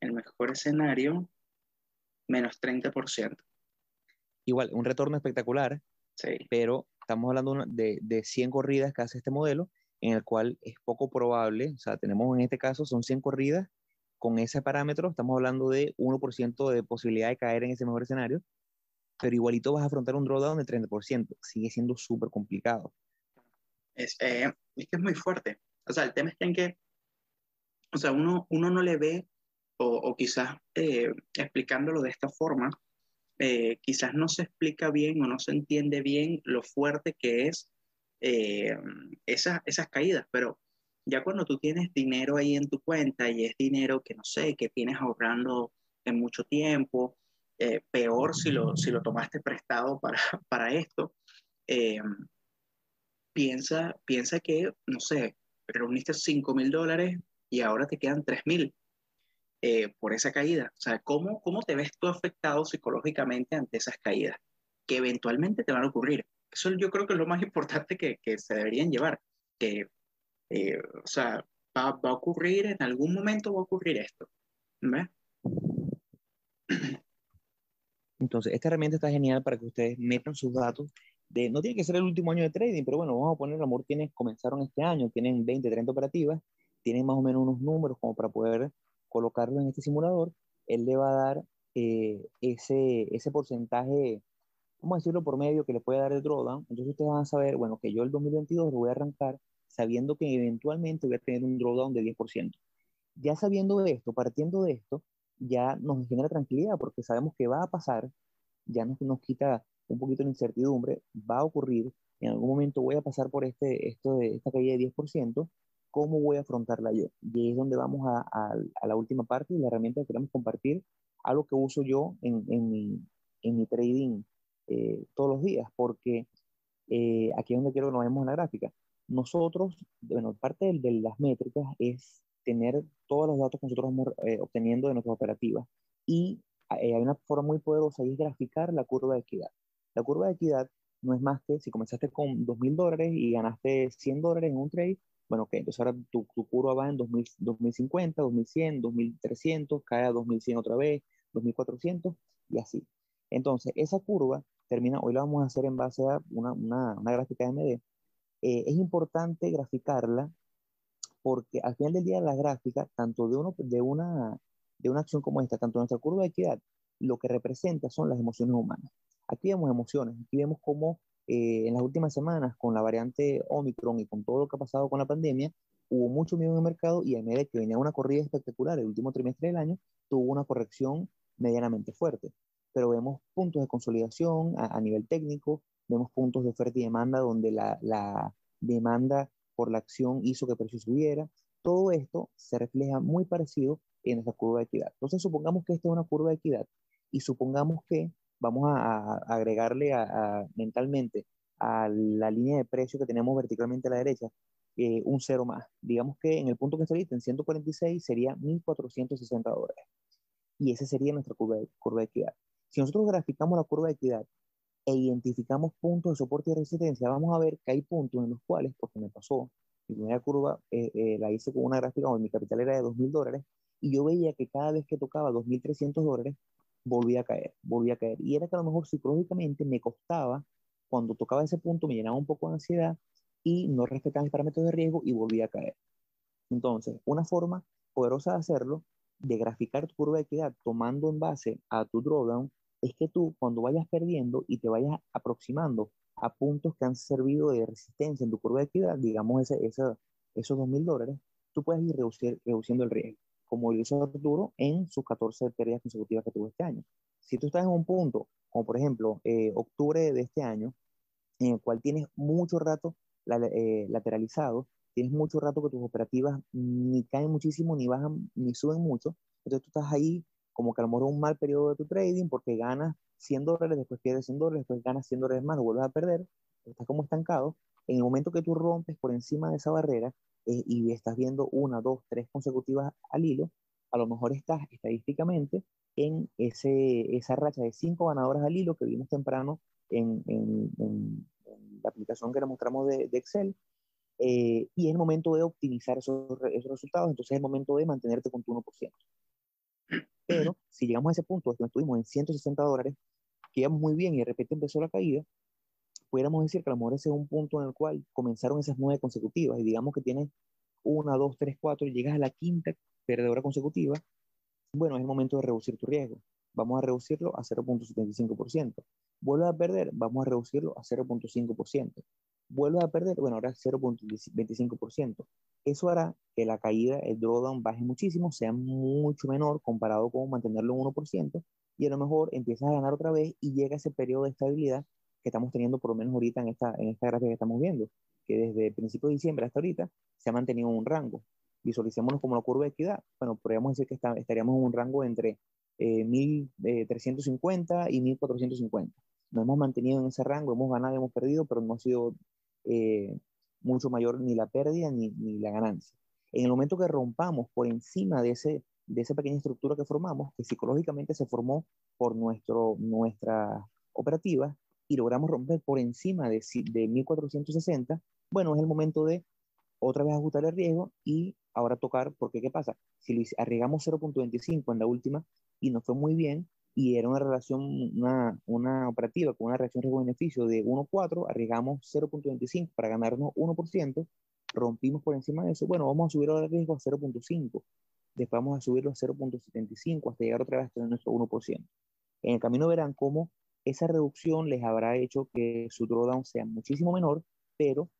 El mejor escenario, menos 30%. Igual, un retorno espectacular, sí. pero estamos hablando de, de 100 corridas que hace este modelo, en el cual es poco probable, o sea, tenemos en este caso, son 100 corridas, con ese parámetro estamos hablando de 1% de posibilidad de caer en ese mejor escenario, pero igualito vas a afrontar un drawdown de 30%, sigue siendo súper complicado. Es, eh, es que es muy fuerte. O sea, el tema está en que, o sea, uno, uno no le ve, o, o quizás eh, explicándolo de esta forma, eh, quizás no se explica bien o no se entiende bien lo fuerte que es eh, esas, esas caídas, pero ya cuando tú tienes dinero ahí en tu cuenta y es dinero que no sé, que tienes ahorrando en mucho tiempo, eh, peor si lo, si lo tomaste prestado para, para esto, piensa, piensa que, no sé, reuniste 5 mil dólares y ahora te quedan 3 mil. Eh, por esa caída. O sea, ¿cómo, ¿cómo te ves tú afectado psicológicamente ante esas caídas que eventualmente te van a ocurrir? Eso yo creo que es lo más importante que, que se deberían llevar. Que, eh, o sea, va, va, a ocurrir, en algún momento va a ocurrir esto. ¿Ves? Entonces, esta herramienta está genial para que ustedes metan sus datos. De, no tiene que ser el último año de trading, pero bueno, vamos a poner, amor, tienen, comenzaron este año, tienen 20, 30 operativas, tienen más o menos unos números como para poder colocarlo en este simulador, él le va a dar eh, ese, ese porcentaje, vamos a decirlo, por medio que le puede dar el drawdown. Entonces ustedes van a saber, bueno, que yo el 2022 lo voy a arrancar sabiendo que eventualmente voy a tener un drawdown de 10%. Ya sabiendo esto, partiendo de esto, ya nos genera tranquilidad porque sabemos que va a pasar, ya nos, nos quita un poquito la incertidumbre, va a ocurrir, en algún momento voy a pasar por este, esto de, esta caída de 10%, ¿cómo voy a afrontarla yo? Y es donde vamos a, a, a la última parte y la herramienta que queremos compartir, algo que uso yo en, en, mi, en mi, trading eh, todos los días, porque eh, aquí es donde quiero que nos vemos en la gráfica. Nosotros, bueno, parte de, de las métricas es tener todos los datos que nosotros vamos eh, obteniendo de nuestras operativas y hay una forma muy poderosa y es graficar la curva de equidad. La curva de equidad no es más que si comenzaste con 2.000 dólares y ganaste 100 dólares en un trade, bueno, ok, entonces ahora tu, tu curva va en 2000, 2050, 2100, 2300, cae a 2100 otra vez, 2400 y así. Entonces, esa curva termina, hoy la vamos a hacer en base a una, una, una gráfica de MD. Eh, es importante graficarla porque al final del día la gráfica, tanto de, uno, de, una, de una acción como esta, tanto nuestra curva de equidad, lo que representa son las emociones humanas. Aquí vemos emociones, aquí vemos cómo eh, en las últimas semanas, con la variante Omicron y con todo lo que ha pasado con la pandemia, hubo mucho miedo en el mercado y a medida que venía una corrida espectacular el último trimestre del año, tuvo una corrección medianamente fuerte. Pero vemos puntos de consolidación a, a nivel técnico, vemos puntos de oferta y demanda donde la, la demanda por la acción hizo que el precio subiera. Todo esto se refleja muy parecido en esa curva de equidad. Entonces, supongamos que esta es una curva de equidad y supongamos que vamos a, a agregarle a, mentalmente a la línea de precio que tenemos verticalmente a la derecha eh, un cero más. Digamos que en el punto que está ahorita, en 146, sería 1.460 dólares. Y esa sería nuestra curva de, curva de equidad. Si nosotros graficamos la curva de equidad e identificamos puntos de soporte y resistencia, vamos a ver que hay puntos en los cuales, porque me pasó, mi primera curva eh, eh, la hice con una gráfica donde mi capital era de 2.000 dólares y yo veía que cada vez que tocaba 2.300 dólares, volvía a caer, volvía a caer. Y era que a lo mejor psicológicamente me costaba, cuando tocaba ese punto, me llenaba un poco de ansiedad y no respetaba mis parámetros de riesgo y volvía a caer. Entonces, una forma poderosa de hacerlo, de graficar tu curva de equidad tomando en base a tu drawdown, es que tú cuando vayas perdiendo y te vayas aproximando a puntos que han servido de resistencia en tu curva de equidad, digamos ese, ese, esos 2.000 dólares, tú puedes ir reducir, reduciendo el riesgo como lo hizo Arturo en sus 14 pérdidas consecutivas que tuvo este año. Si tú estás en un punto, como por ejemplo eh, octubre de este año, en el cual tienes mucho rato la, eh, lateralizado, tienes mucho rato que tus operativas ni caen muchísimo, ni bajan, ni suben mucho, entonces tú estás ahí como que a lo mejor un mal periodo de tu trading porque ganas 100 dólares, después pierdes 100 dólares, después ganas 100 dólares más, lo vuelves a perder, estás como estancado. En el momento que tú rompes por encima de esa barrera, eh, y estás viendo una, dos, tres consecutivas al hilo, a lo mejor estás estadísticamente en ese, esa racha de cinco ganadoras al hilo que vimos temprano en, en, en, en la aplicación que le mostramos de, de Excel. Eh, y es el momento de optimizar esos, esos, resultados, entonces es el momento de mantenerte con tu 1%. Pero si llegamos a ese punto, que estuvimos en 160 dólares, que íbamos muy bien y de repente empezó la caída, pudiéramos decir que a lo mejor ese es un punto en el cual comenzaron esas nueve consecutivas y digamos que tienes una, dos, tres, cuatro, y llegas a la quinta perdedora consecutiva, bueno, es el momento de reducir tu riesgo. Vamos a reducirlo a 0.75%. Vuelve a perder, vamos a reducirlo a 0.5%. Vuelve a perder, bueno, ahora 0.25%. Eso hará que la caída, el drawdown baje muchísimo, sea mucho menor comparado con mantenerlo en 1%, y a lo mejor empiezas a ganar otra vez y llega ese periodo de estabilidad que estamos teniendo por lo menos ahorita en esta, en esta gráfica que estamos viendo, que desde el principio de diciembre hasta ahorita se ha mantenido en un rango. Visualicémonos como la curva de equidad. Bueno, podríamos decir que estaríamos en un rango entre 1.350 eh, y 1.450. Nos hemos mantenido en ese rango, hemos ganado, hemos perdido, pero no ha sido eh, mucho mayor ni la pérdida ni, ni, la ganancia. En el momento que rompamos por encima de, ese, de esa pequeña estructura que formamos, que psicológicamente se formó por nuestro, nuestra operativa, y logramos romper por encima de, de 1460, bueno, es el momento de otra vez ajustar el riesgo y ahora tocar, porque ¿qué pasa? Si arriesgamos 0.25 en la última y nos fue muy bien y era una relación, una, una operativa con una reacción riesgo-beneficio de 1.4, arriesgamos 0.25 para ganarnos 1%, rompimos por encima de eso, bueno, vamos a subir ahora el riesgo a 0.5, después vamos a subirlo a 0.75 hasta llegar otra vez a nuestro 1%. En el camino verán cómo esa reducción les habrá hecho que su drawdown sea muchísimo menor, pero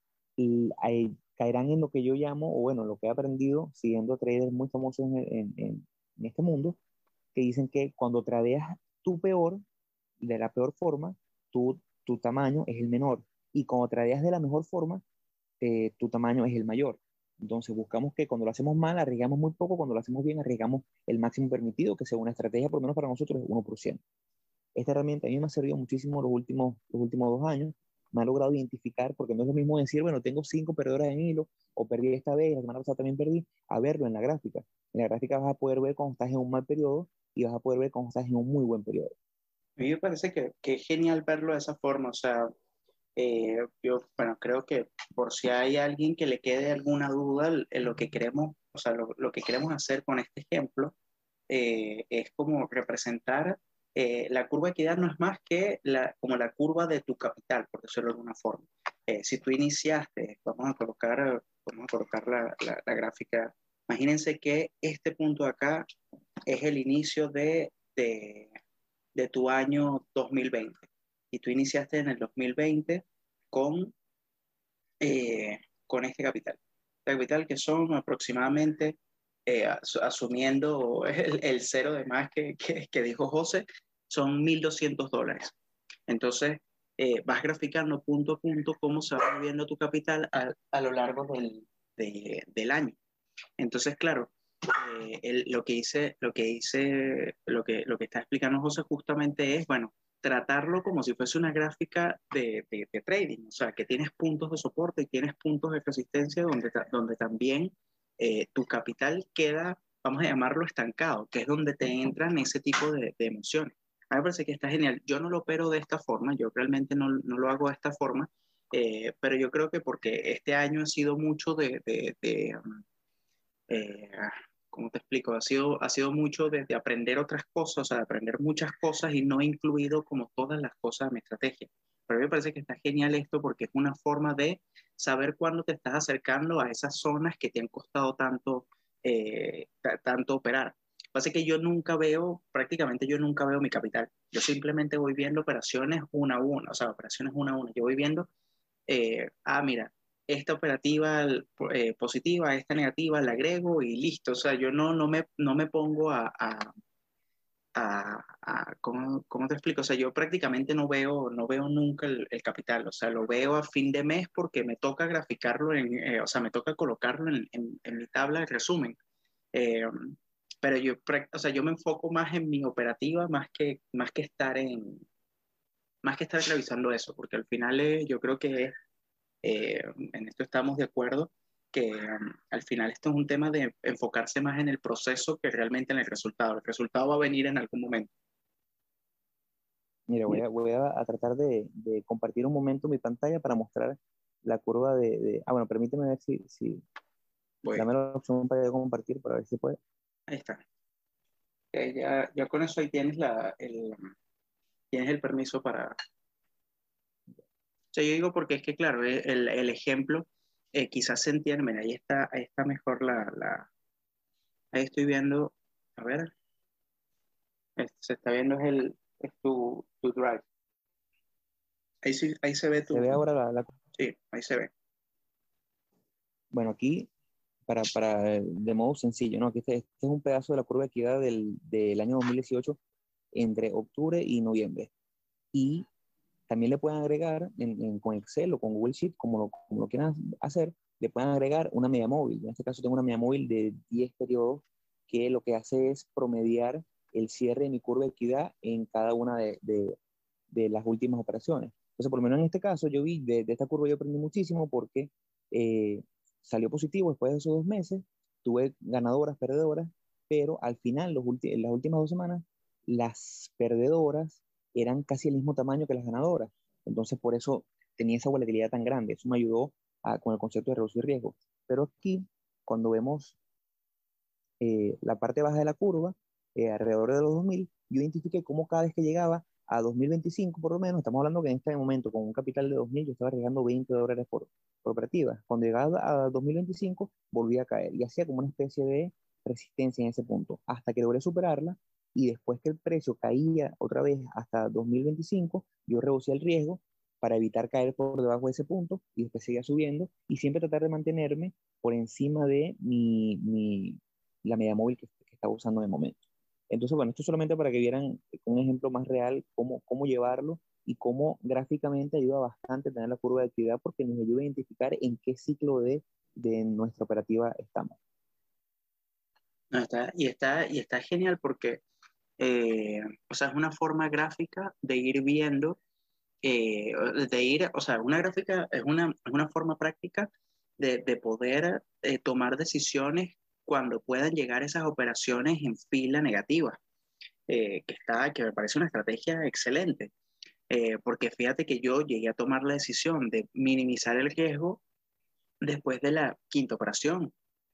caerán en lo que yo llamo, o bueno, lo que he aprendido siguiendo traders muy famosos en, en, este mundo, que dicen que cuando tradeas tu peor, de la peor forma, tu, tu tamaño es el menor. Y cuando tradeas de la mejor forma, eh, tu tamaño es el mayor. Entonces buscamos que cuando lo hacemos mal, arriesgamos muy poco, cuando lo hacemos bien, arriesgamos el máximo permitido, que según la estrategia, por lo menos para nosotros, es 1% esta herramienta a mí me ha servido muchísimo los últimos, los últimos dos años. Me ha logrado identificar, porque no es lo mismo decir, bueno, tengo cinco perdedoras en hilo, o perdí esta vez, la semana pasada también perdí, a verlo en la gráfica. En la gráfica vas a poder ver cuando estás en un mal periodo y vas a poder ver cuando estás en un muy buen periodo. A mí me parece que, que es genial verlo de esa forma, o sea, eh, yo, bueno, creo que por si hay alguien que le quede alguna duda en lo que queremos, o sea, lo, lo que queremos hacer con este ejemplo, eh, es como representar eh, la curva de equidad no es más que la, como la curva de tu capital, por decirlo de alguna forma. Eh, si tú iniciaste, vamos a colocar, vamos a colocar la, la, gráfica, imagínense que este punto de acá es el inicio de, de, tu año 2020 y tú iniciaste en el 2020 con, eh, con este capital. Este capital que son aproximadamente eh, asumiendo el, cero de más que, que, dijo José, son 1.200 dólares. Entonces, eh, vas graficando punto a punto cómo se va moviendo tu capital a, a lo largo del, de, del, año. Entonces, claro, eh, el, lo que hice, lo que hice, lo que, lo que está explicando José justamente es, bueno, tratarlo como si fuese una gráfica de, de, de, trading, o sea, que tienes puntos de soporte y tienes puntos de resistencia donde, donde también eh, tu capital queda, vamos a llamarlo estancado, que es donde te entran ese tipo de, de emociones. A mí me parece que está genial. Yo no lo opero de esta forma, yo realmente no, no lo hago de esta forma, eh, pero yo creo que porque este año ha sido mucho de um, eh, ¿cómo te explico? Ha sido, ha sido mucho de, aprender otras cosas, o sea, de aprender muchas cosas y no he incluido como todas las cosas de mi estrategia. Pero a mí me parece que está genial esto porque es una forma de saber cuándo te estás acercando a esas zonas que te han costado tanto, eh, tanto operar. Pasa que yo nunca veo, prácticamente yo nunca veo mi capital. Yo simplemente voy viendo operaciones una a una, o sea, operaciones una a una. Yo voy viendo, eh, ah, mira, esta operativa eh, positiva, esta negativa, la agrego y listo. O sea, yo no, no, me, no me pongo a, a, a, ¿cómo, ¿cómo, te explico? O sea, yo prácticamente no veo, no veo nunca el, el capital. O sea, lo veo a fin de mes porque me toca graficarlo, en, eh, o sea, me toca colocarlo en, en, en mi tabla de resumen. Eh, pero yo, o sea, yo me enfoco más en mi operativa más que, más que estar en más que estar revisando eso, porque al final eh, yo creo que eh, en esto estamos de acuerdo, que um, al final esto es un tema de enfocarse más en el proceso que realmente en el resultado. El resultado va a venir en algún momento. Mira, voy a, voy a, tratar de, de, compartir un momento mi pantalla para mostrar la curva de... de ah, bueno, permíteme ver si... si dame la opción para compartir para ver si puede. Ahí está. Eh, ya, ya, con eso ahí tienes, la, el, tienes el permiso para... yo digo porque es que, claro, eh, el, el ejemplo eh, quizás se entiende, ahí está, ahí está mejor la, la, ahí estoy viendo, a ver, este, se está viendo es, el, es tu, tu drive. Ahí, sí, ahí se ve tu... Se ve ahora la, la... Sí, ahí se ve. Bueno, aquí, para, para, de modo sencillo, ¿no? Aquí este, este es un pedazo de la curva de equidad del, del año 2018 entre octubre y noviembre. Y también le pueden agregar en, con Excel o con Google Sheet, como lo, como lo quieran hacer, le pueden agregar una media móvil. En este caso tengo una media móvil de 10 periodos que lo que hace es promediar el cierre de mi curva de equidad en cada una de, de, de las últimas operaciones. Entonces, por lo menos en este caso, yo vi de, esta curva, yo aprendí muchísimo porque eh, salió positivo después de esos dos meses, tuve ganadoras, perdedoras, pero al final, los en las últimas dos semanas, las perdedoras eran casi el mismo tamaño que las ganadoras. Entonces, por eso tenía esa volatilidad tan grande. Eso me ayudó con el concepto de reducir riesgo. Pero aquí, cuando vemos eh, la parte baja de la curva, eh, alrededor de los 2000, yo identifiqué cómo cada vez que llegaba a 2025, por lo menos, estamos hablando que en este momento, con un capital de 2000, yo estaba arriesgando 20 dólares por, por operativa. Cuando llegaba a 2025, volvía a caer y hacía como una especie de resistencia en ese punto, hasta que logré superarla y después que el precio caía otra vez hasta 2025, yo reducía el riesgo para evitar caer por debajo de ese punto y después seguía subiendo y siempre tratar de mantenerme por encima de mi, mi la media móvil que, que, estaba usando en el momento. Entonces, bueno, esto solamente para que vieran un ejemplo más real cómo, cómo llevarlo y cómo gráficamente ayuda bastante tener la curva de actividad porque nos ayuda a identificar en qué ciclo de, de nuestra operativa estamos. Está, y, está, y está genial porque eh, o sea, es una forma gráfica de ir viendo, eh, de ir, o sea, una gráfica es una, es una forma práctica de, de poder eh, tomar decisiones cuando puedan llegar esas operaciones en fila negativa, que, está, que me parece una estrategia excelente. porque fíjate que yo llegué a tomar la decisión de minimizar el riesgo después de la quinta operación.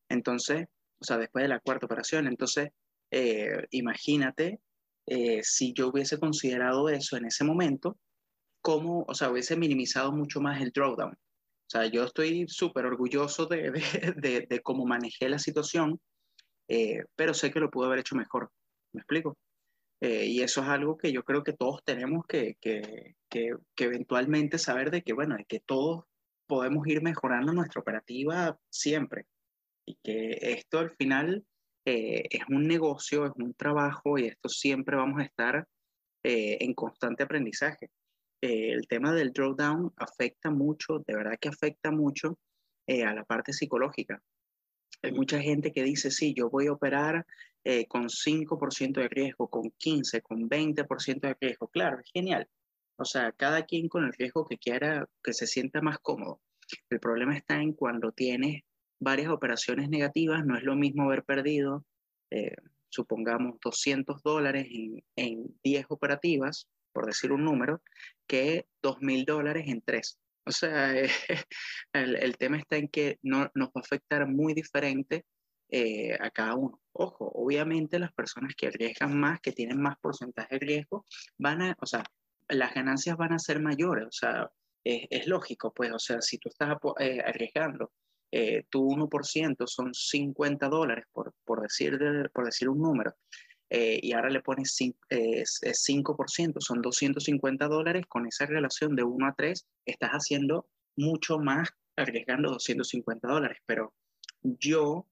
Entonces, o sea, después de la cuarta operación. Entonces, eh, imagínate eh, si yo hubiese considerado eso en ese momento, cómo, o sea, hubiese minimizado mucho más el drawdown. O sea, yo estoy súper orgulloso de, de, de, cómo manejé la situación, eh, pero sé que lo pude haber hecho mejor. ¿Me explico? y eso es algo que yo creo que todos tenemos que, que, que, que, eventualmente saber de que, bueno, de que todos podemos ir mejorando nuestra operativa siempre. Y que esto al final eh, es un negocio, es un trabajo y esto siempre vamos a estar eh, en constante aprendizaje. Eh, el tema del drawdown afecta mucho, de verdad que afecta mucho a la parte psicológica. Hay mucha gente que dice, sí, yo voy a operar con 5% de riesgo, con 15, con 20% de riesgo. Claro, es genial. O sea, cada quien con el riesgo que quiera, que se sienta más cómodo. El problema está en cuando tienes varias operaciones negativas, no es lo mismo haber perdido, eh, supongamos, 200 dólares en, en 10 operativas, por decir un número, que 2.000 dólares en 3. O sea, el, el, tema está en que no, nos va a afectar muy diferente eh, a cada uno. Ojo, obviamente las personas que arriesgan más, que tienen más porcentaje de riesgo, van a, o sea, las ganancias van a ser mayores, o sea, es, es lógico, pues, o sea, si tú estás eh, arriesgando eh, tu 1% son 50 dólares, por, por, decir, por decir un número, eh, y ahora le pones 5, eh, 5%, son 250 dólares, con esa relación de 1 a 3, estás haciendo mucho más arriesgando 250 dólares, pero yo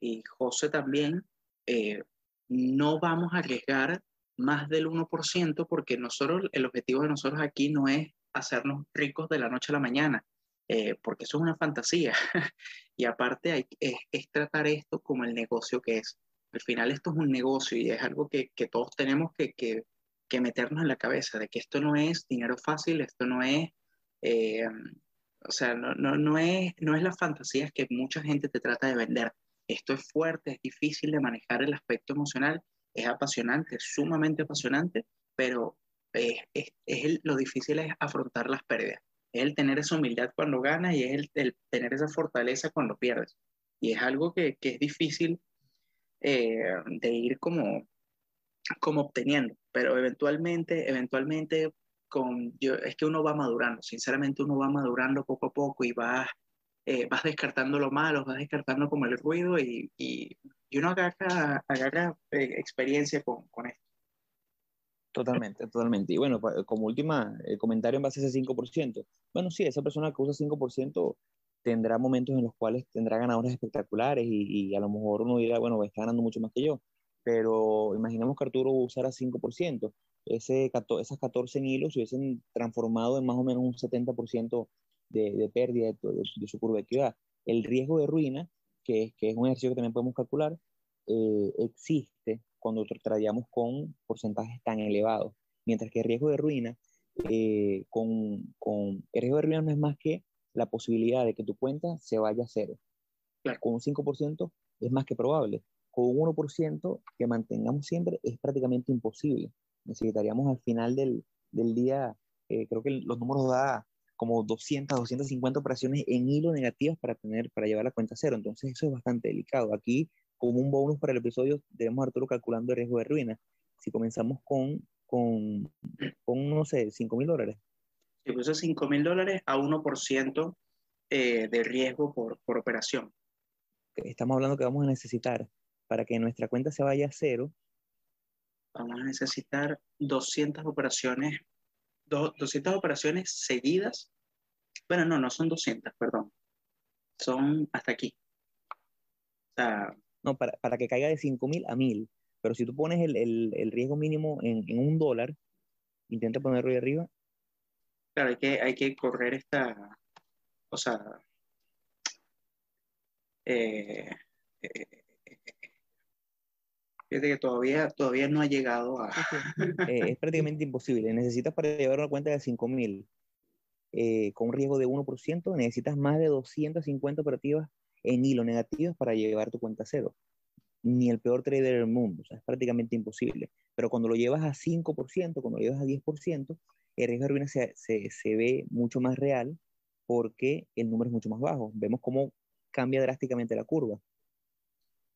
y José también eh, no vamos a arriesgar más del 1% porque nosotros, el objetivo de nosotros aquí no es hacernos ricos de la noche a la mañana. Eh, porque eso es una fantasía. y aparte hay, es, es, tratar esto como el negocio que es. Al final esto es un negocio y es algo que, que todos tenemos que, que, que, meternos en la cabeza, de que esto no es dinero fácil, esto no es, eh, o sea, no, no, no, es, no es las fantasías que mucha gente te trata de vender. Esto es fuerte, es difícil de manejar el aspecto emocional, es apasionante, es sumamente apasionante, pero es, es, es lo difícil es afrontar las pérdidas es el tener esa humildad cuando ganas y es el, tener esa fortaleza cuando pierdes. Y es algo que, que es difícil eh, de ir como, como obteniendo, pero eventualmente, eventualmente con, yo, es que uno va madurando, sinceramente uno va madurando poco a poco y va, eh, vas descartando lo malo, vas descartando como el ruido y, y, uno agarra, agarra eh, experiencia con, con, esto. Totalmente, totalmente. Y bueno, como última eh, comentario en base a ese 5%, bueno, sí, esa persona que usa 5% tendrá momentos en los cuales tendrá ganadores espectaculares y, y, a lo mejor uno dirá, bueno, está ganando mucho más que yo, pero imaginemos que Arturo usara 5%, ese, esas 14 hilos se hubiesen transformado en más o menos un 70% de, de pérdida de, de, de, su curva de equidad. El riesgo de ruina, que, que es un ejercicio que también podemos calcular, eh, existe cuando trabajamos con porcentajes tan elevados, mientras que el riesgo de ruina, eh, con, con, el riesgo de ruina no es más que la posibilidad de que tu cuenta se vaya a cero. Claro. Con un 5% es más que probable. Con un 1% que mantengamos siempre es prácticamente imposible. Necesitaríamos al final del, del día, eh, creo que los números da como 200, 250 operaciones en hilo negativas para, tener, para llevar la cuenta a cero. Entonces eso es bastante delicado. Aquí, como un bonus para el episodio, tenemos a Arturo calculando el riesgo de ruina. Si comenzamos con, con, con no sé, 5 mil dólares. Si puse 5 mil dólares a 1% eh, de riesgo por, por operación. Estamos hablando que vamos a necesitar para que nuestra cuenta se vaya a cero. Vamos a necesitar 200 operaciones, do, 200 operaciones seguidas. Bueno, no, no son 200, perdón. Son hasta aquí. O sea, no, para, para que caiga de 5.000 a 1.000. Pero si tú pones el, el, el riesgo mínimo en, en, un dólar, intenta ponerlo ahí arriba. Claro, hay que, hay que correr esta, o sea, eh, eh, Fíjate que todavía, todavía no ha llegado a... eh, es prácticamente imposible. Necesitas para llevar una cuenta de 5.000 eh, con un riesgo de 1%, necesitas más de 250 operativas en hilo negativas para llevar tu cuenta a cero. Ni el peor trader del mundo. O sea, es prácticamente imposible. Pero cuando lo llevas a 5%, cuando lo llevas a 10%, el riesgo de ruina se, se, se ve mucho más real porque el número es mucho más bajo. Vemos cómo cambia drásticamente la curva.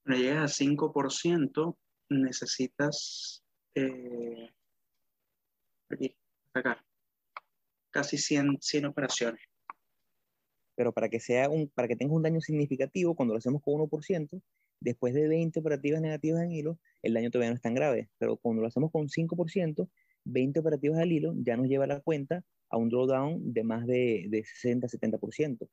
Cuando llegas a 5%, necesitas eh, aquí, acá, casi 100, 100 operaciones. Pero para que, sea un, para que tenga un daño significativo, cuando lo hacemos con 1%, después de 20 operativas negativas en hilo, el daño todavía no es tan grave. Pero cuando lo hacemos con 5%, 20 operativas al hilo ya nos lleva la cuenta a un drawdown de más de, de 60-70%.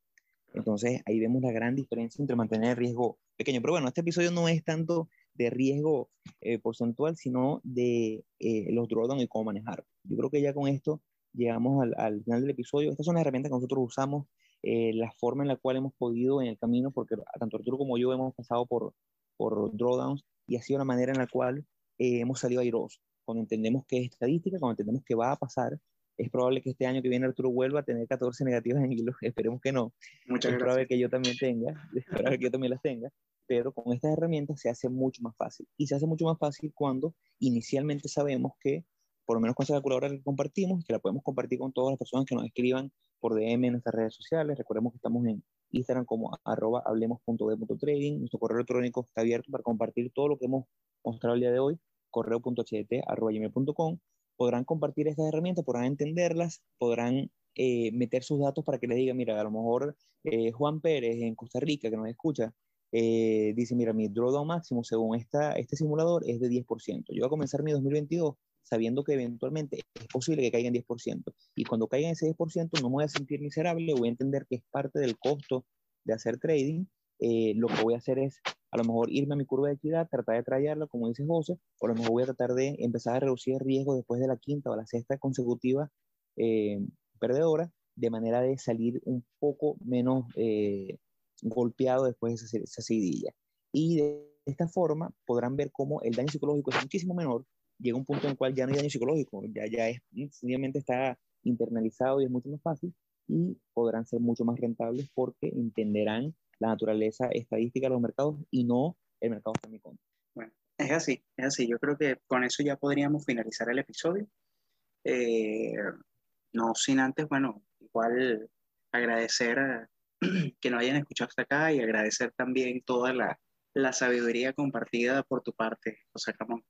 Entonces ahí vemos la gran diferencia entre mantener el riesgo pequeño. Pero bueno, este episodio no es tanto de riesgo eh, porcentual, sino de eh, los drawdowns y cómo manejar. Yo creo que ya con esto llegamos al, al, final del episodio. Estas son las herramientas que nosotros usamos, eh, la forma en la cual hemos podido en el camino, porque tanto Arturo como yo hemos pasado por, por drawdowns y ha sido la manera en la cual eh, hemos salido airosos. Cuando entendemos que es estadística, cuando entendemos que va a pasar, es probable que este año que viene Arturo vuelva a tener 14 negativas en hilo, esperemos que no. Muchas es probable que yo también tenga, es probable que yo también las tenga, pero con estas herramientas se hace mucho más fácil. Y se hace mucho más fácil cuando inicialmente sabemos que, por lo menos con esa calculadora que compartimos, que la podemos compartir con todas las personas que nos escriban por DM en nuestras redes sociales. Recordemos que estamos en Instagram como arroba hablemos.de.trading. Nuestro correo electrónico está abierto para compartir todo lo que hemos mostrado el día de hoy, correo.htt.com. Podrán compartir estas herramientas, podrán entenderlas, podrán eh, meter sus datos para que les diga, mira, a lo mejor eh, Juan Pérez en Costa Rica, que nos escucha, eh, dice, mira, mi drawdown máximo según esta, este simulador es de 10%. Yo voy a comenzar mi 2022 sabiendo que eventualmente es posible que caiga en 10%. Y cuando caiga en ese 10%, no me voy a sentir miserable, voy a entender que es parte del costo de hacer trading. Eh, lo que voy a hacer es, a lo mejor, irme a mi curva de equidad, tratar de traerla, como dice José, o a lo mejor voy a tratar de empezar a reducir el riesgo después de la quinta o la sexta consecutiva eh, perdedora, de manera de salir un poco menos eh, golpeado después de esa, esa seguidilla. Y de esta forma podrán ver cómo el daño psicológico es muchísimo menor. Llega un punto en el cual ya no hay daño psicológico, ya, ya es, sencillamente está internalizado y es mucho más fácil y podrán ser mucho más rentables porque entenderán la naturaleza estadística de los mercados y no el mercado contra. Bueno, es así, es así. Yo creo que con eso ya podríamos finalizar el episodio. Eh, no sin antes, bueno, igual agradecer a, que nos hayan escuchado hasta acá y agradecer también toda la, la sabiduría compartida por tu parte, José Ramón.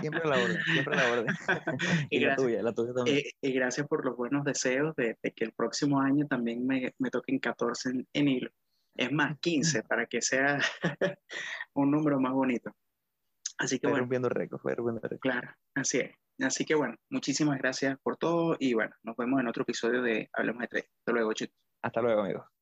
Siempre la orden, siempre la orden. y, la tuya, la tuya también. Eh, y gracias por los buenos deseos de, que el próximo año también me, me toquen 14 en, hilo. Es más, 15 para que sea un número más bonito. Así que bueno. rompiendo récords, rompiendo récords. Claro, así es. Así que bueno, muchísimas gracias por todo y bueno, nos vemos en otro episodio de Hablemos de Tres. Hasta luego, chicos. Hasta luego, amigos.